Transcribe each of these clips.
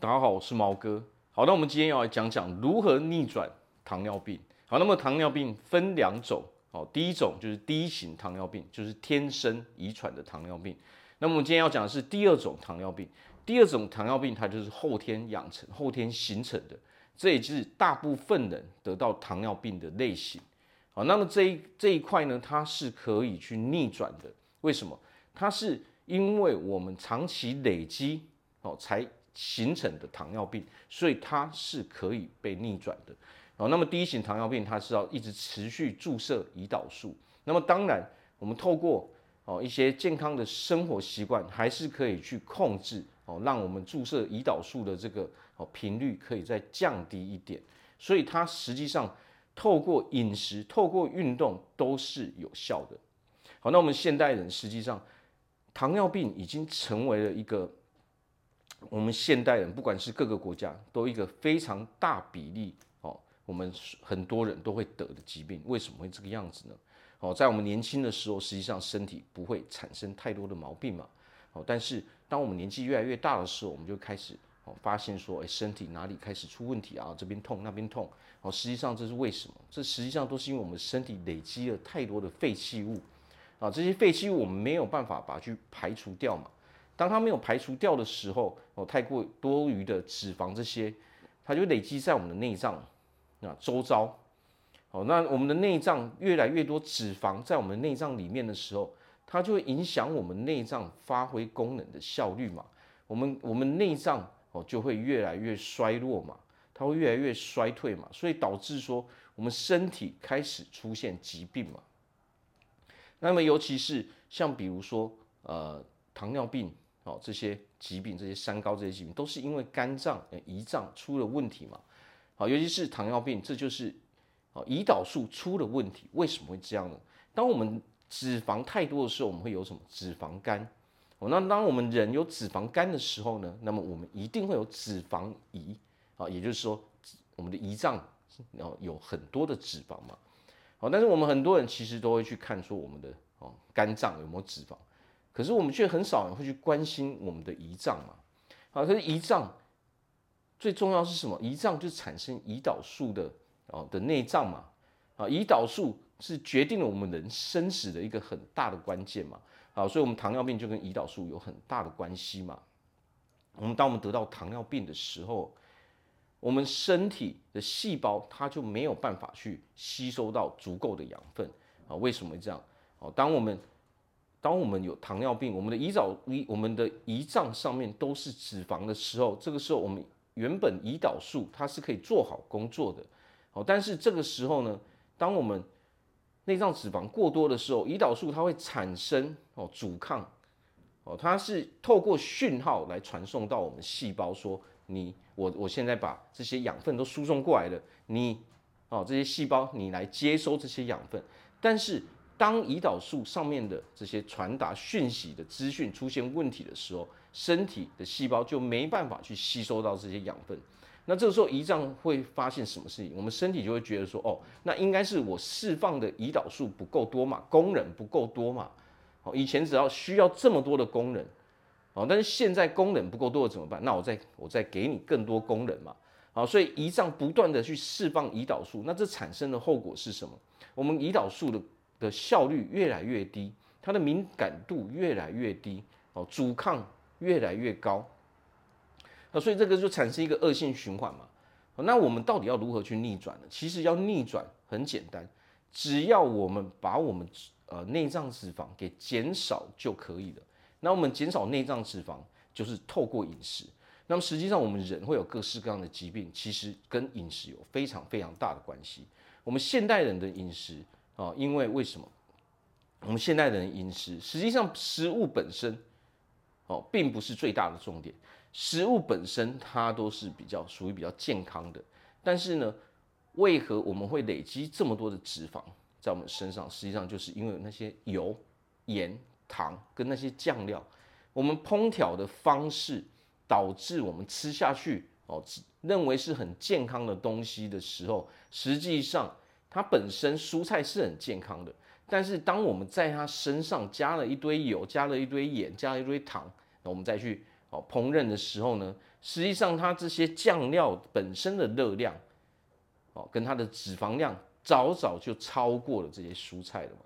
大家好，我是毛哥。好，那我们今天要来讲讲如何逆转糖尿病。好，那么糖尿病分两种，哦，第一种就是第一型糖尿病，就是天生遗传的糖尿病。那么我们今天要讲的是第二种糖尿病，第二种糖尿病它就是后天养成、后天形成的，这也就是大部分人得到糖尿病的类型。好，那么这一这一块呢，它是可以去逆转的。为什么？它是因为我们长期累积哦才形成的糖尿病，所以它是可以被逆转的。哦，那么第一型糖尿病它是要一直持续注射胰岛素。那么当然，我们透过哦一些健康的生活习惯，还是可以去控制哦，让我们注射胰岛素的这个哦频率可以再降低一点。所以它实际上。透过饮食、透过运动都是有效的。好，那我们现代人实际上，糖尿病已经成为了一个我们现代人不管是各个国家都一个非常大比例哦，我们很多人都会得的疾病。为什么会这个样子呢？哦，在我们年轻的时候，实际上身体不会产生太多的毛病嘛。哦，但是当我们年纪越来越大的时候，我们就开始哦。发现说，哎，身体哪里开始出问题啊？这边痛，那边痛。哦，实际上这是为什么？这实际上都是因为我们身体累积了太多的废弃物啊。这些废弃物我们没有办法把它去排除掉嘛。当它没有排除掉的时候，哦，太过多余的脂肪这些，它就累积在我们的内脏啊周遭。哦，那我们的内脏越来越多脂肪在我们内脏里面的时候，它就会影响我们内脏发挥功能的效率嘛。我们我们内脏。哦，就会越来越衰弱嘛，它会越来越衰退嘛，所以导致说我们身体开始出现疾病嘛。那么尤其是像比如说呃糖尿病哦这些疾病，这些三高这些疾病，都是因为肝脏、胰脏出了问题嘛。好，尤其是糖尿病，这就是哦胰岛素出了问题。为什么会这样呢？当我们脂肪太多的时候，我们会有什么脂肪肝？哦，那当我们人有脂肪肝的时候呢，那么我们一定会有脂肪胰啊，也就是说，我们的胰脏然后有很多的脂肪嘛。好，但是我们很多人其实都会去看说我们的哦肝脏有没有脂肪，可是我们却很少人会去关心我们的胰脏嘛。好，可是胰脏最重要是什么？胰脏就产生胰岛素的哦的内脏嘛。啊，胰岛素是决定了我们人生死的一个很大的关键嘛。好，所以，我们糖尿病就跟胰岛素有很大的关系嘛。我们当我们得到糖尿病的时候，我们身体的细胞它就没有办法去吸收到足够的养分啊。为什么这样？哦，当我们当我们有糖尿病，我们的胰岛胰我们的胰脏上面都是脂肪的时候，这个时候我们原本胰岛素它是可以做好工作的。哦，但是这个时候呢，当我们内脏脂肪过多的时候，胰岛素它会产生哦阻抗，哦，它是透过讯号来传送到我们细胞，说你我我现在把这些养分都输送过来了，你哦这些细胞你来接收这些养分。但是当胰岛素上面的这些传达讯息的资讯出现问题的时候，身体的细胞就没办法去吸收到这些养分。那这个时候胰脏会发现什么事情？我们身体就会觉得说，哦，那应该是我释放的胰岛素不够多嘛，功能不够多嘛。哦，以前只要需要这么多的功能，哦，但是现在功能不够多了怎么办？那我再我再给你更多功能嘛。好，所以胰脏不断的去释放胰岛素，那这产生的后果是什么？我们胰岛素的的效率越来越低，它的敏感度越来越低，哦，阻抗越来越高。那所以这个就产生一个恶性循环嘛。那我们到底要如何去逆转呢？其实要逆转很简单，只要我们把我们呃内脏脂肪给减少就可以了。那我们减少内脏脂肪就是透过饮食。那么实际上我们人会有各式各样的疾病，其实跟饮食有非常非常大的关系。我们现代人的饮食啊，因为为什么？我们现代人饮食实际上食物本身哦，并不是最大的重点。食物本身它都是比较属于比较健康的，但是呢，为何我们会累积这么多的脂肪在我们身上？实际上就是因为那些油、盐、糖跟那些酱料，我们烹调的方式导致我们吃下去哦，认为是很健康的东西的时候，实际上它本身蔬菜是很健康的，但是当我们在它身上加了一堆油、加了一堆盐、加了一堆糖，那我们再去。哦烹饪的时候呢，实际上它这些酱料本身的热量哦跟它的脂肪量早早就超过了这些蔬菜了嘛。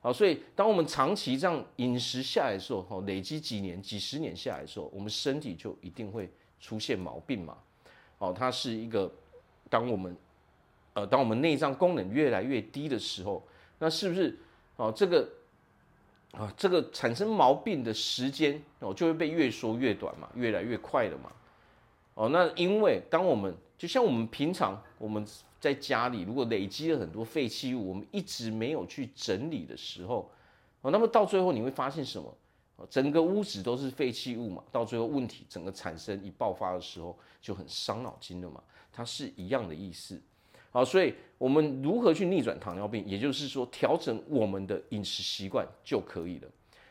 好，所以当我们长期这样饮食下来的时候，哦累积几年、几十年下来的时候，我们身体就一定会出现毛病嘛。哦，它是一个当我们当我们内脏功能越来越低的时候，那是不是哦这个？啊，这个产生毛病的时间哦，就会被越缩越短嘛，越来越快了嘛。哦，那因为当我们就像我们平常我们在家里，如果累积了很多废弃物，我们一直没有去整理的时候，哦，那么到最后你会发现什么？整个屋子都是废弃物嘛，到最后问题整个产生一爆发的时候，就很伤脑筋了嘛。它是一样的意思。好，所以我们如何去逆转糖尿病？也就是说，调整我们的饮食习惯就可以了。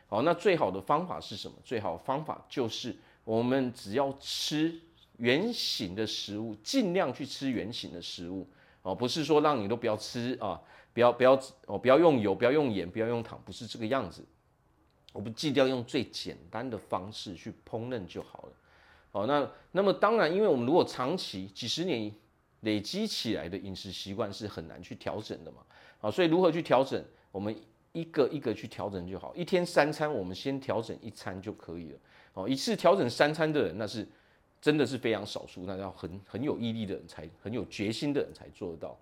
好，那最好的方法是什么？最好的方法就是我们只要吃原型的食物，尽量去吃原型的食物。哦，不是说让你都不要吃啊，不要不要哦，不要用油，不要用盐，不要用糖，不是这个样子。我们尽量用最简单的方式去烹饪就好了。好，那那么当然，因为我们如果长期几十年。累积起来的饮食习惯是很难去调整的嘛，啊，所以如何去调整？我们一个一个去调整就好。一天三餐，我们先调整一餐就可以了。哦，一次调整三餐的人，那是真的是非常少数，那要很很有毅力的人才，很有决心的人才做得到。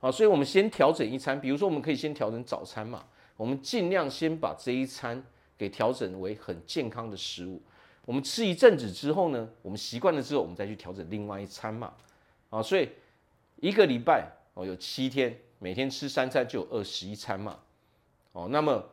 啊，所以我们先调整一餐，比如说我们可以先调整早餐嘛，我们尽量先把这一餐给调整为很健康的食物。我们吃一阵子之后呢，我们习惯了之后，我们再去调整另外一餐嘛。啊，所以。一个礼拜哦，有七天，每天吃三餐就有二十一餐嘛，哦，那么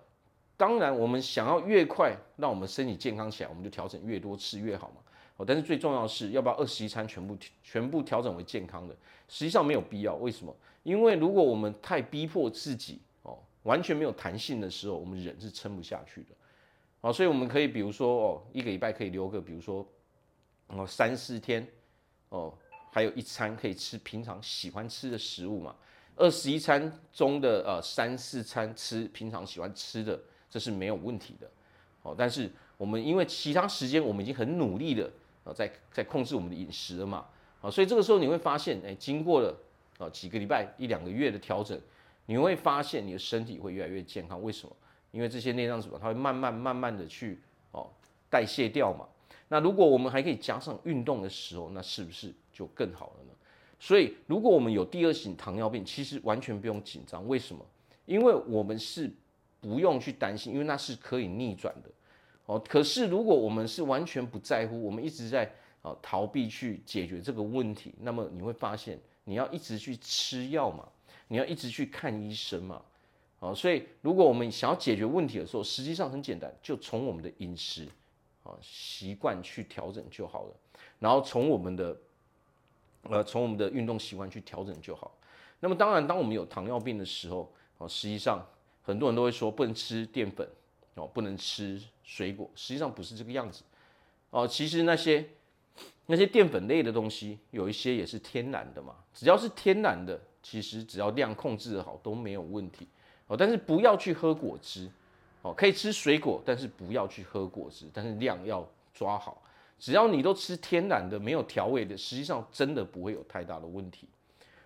当然我们想要越快让我们身体健康起来，我们就调整越多吃越好嘛，哦，但是最重要的是要把二十一餐全部全部调整为健康的，实际上没有必要，为什么？因为如果我们太逼迫自己哦，完全没有弹性的时候，我们人是撑不下去的，哦，所以我们可以比如说哦，一个礼拜可以留个比如说哦三四天哦。还有一餐可以吃平常喜欢吃的食物嘛？二十一餐中的呃三四餐吃平常喜欢吃的，这是没有问题的。哦，但是我们因为其他时间我们已经很努力的呃在在控制我们的饮食了嘛，啊，所以这个时候你会发现，哎，经过了啊几个礼拜一两个月的调整，你会发现你的身体会越来越健康。为什么？因为这些内脏脂肪它会慢慢慢慢的去哦代谢掉嘛。那如果我们还可以加上运动的时候，那是不是就更好了呢？所以，如果我们有第二型糖尿病，其实完全不用紧张。为什么？因为我们是不用去担心，因为那是可以逆转的。哦，可是如果我们是完全不在乎，我们一直在啊逃避去解决这个问题，那么你会发现，你要一直去吃药嘛，你要一直去看医生嘛。哦，所以如果我们想要解决问题的时候，实际上很简单，就从我们的饮食。习惯去调整就好了，然后从我们的，呃，从我们的运动习惯去调整就好。那么当然，当我们有糖尿病的时候，哦，实际上很多人都会说不能吃淀粉，哦，不能吃水果。实际上不是这个样子，哦，其实那些那些淀粉类的东西，有一些也是天然的嘛。只要是天然的，其实只要量控制得好都没有问题。哦，但是不要去喝果汁。哦，可以吃水果，但是不要去喝果汁，但是量要抓好。只要你都吃天然的、没有调味的，实际上真的不会有太大的问题。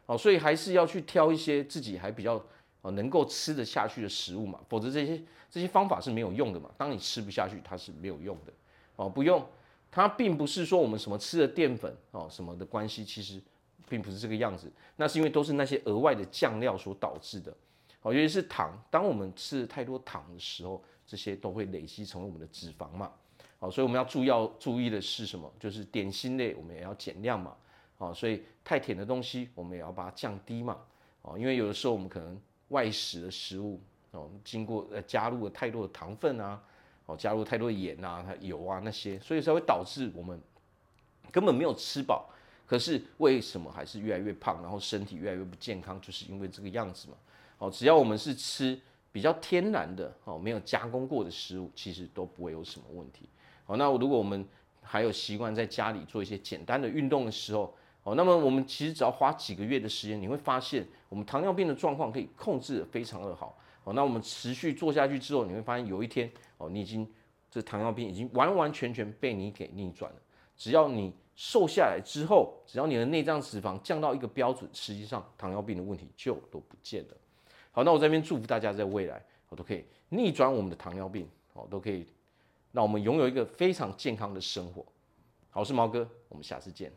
哦，所以还是要去挑一些自己还比较哦能够吃得下去的食物嘛，否则这些这些方法是没有用的嘛。当你吃不下去，它是没有用的。哦，不用，它并不是说我们什么吃的淀粉哦什么的关系，其实并不是这个样子。那是因为都是那些额外的酱料所导致的。哦，尤其是糖，当我们吃太多糖的时候，这些都会累积成为我们的脂肪嘛。好，所以我们要注意要注意的是什么？就是点心类我们也要减量嘛。好，所以太甜的东西我们也要把它降低嘛。哦，因为有的时候我们可能外食的食物哦，经过呃加入了太多的糖分啊，哦，加入太多的盐啊、油啊那些，所以才会导致我们根本没有吃饱，可是为什么还是越来越胖，然后身体越来越不健康？就是因为这个样子嘛。哦，只要我们是吃比较天然的哦，没有加工过的食物，其实都不会有什么问题。好，那如果我们还有习惯在家里做一些简单的运动的时候，哦，那么我们其实只要花几个月的时间，你会发现我们糖尿病的状况可以控制得非常的好。哦，那我们持续做下去之后，你会发现有一天哦，你已经这糖尿病已经完完全全被你给逆转了。只要你瘦下来之后，只要你的内脏脂肪降到一个标准，实际上糖尿病的问题就都不见了。好，那我这边祝福大家在未来，我都可以逆转我们的糖尿病，哦，都可以让我们拥有一个非常健康的生活。好，我是毛哥，我们下次见。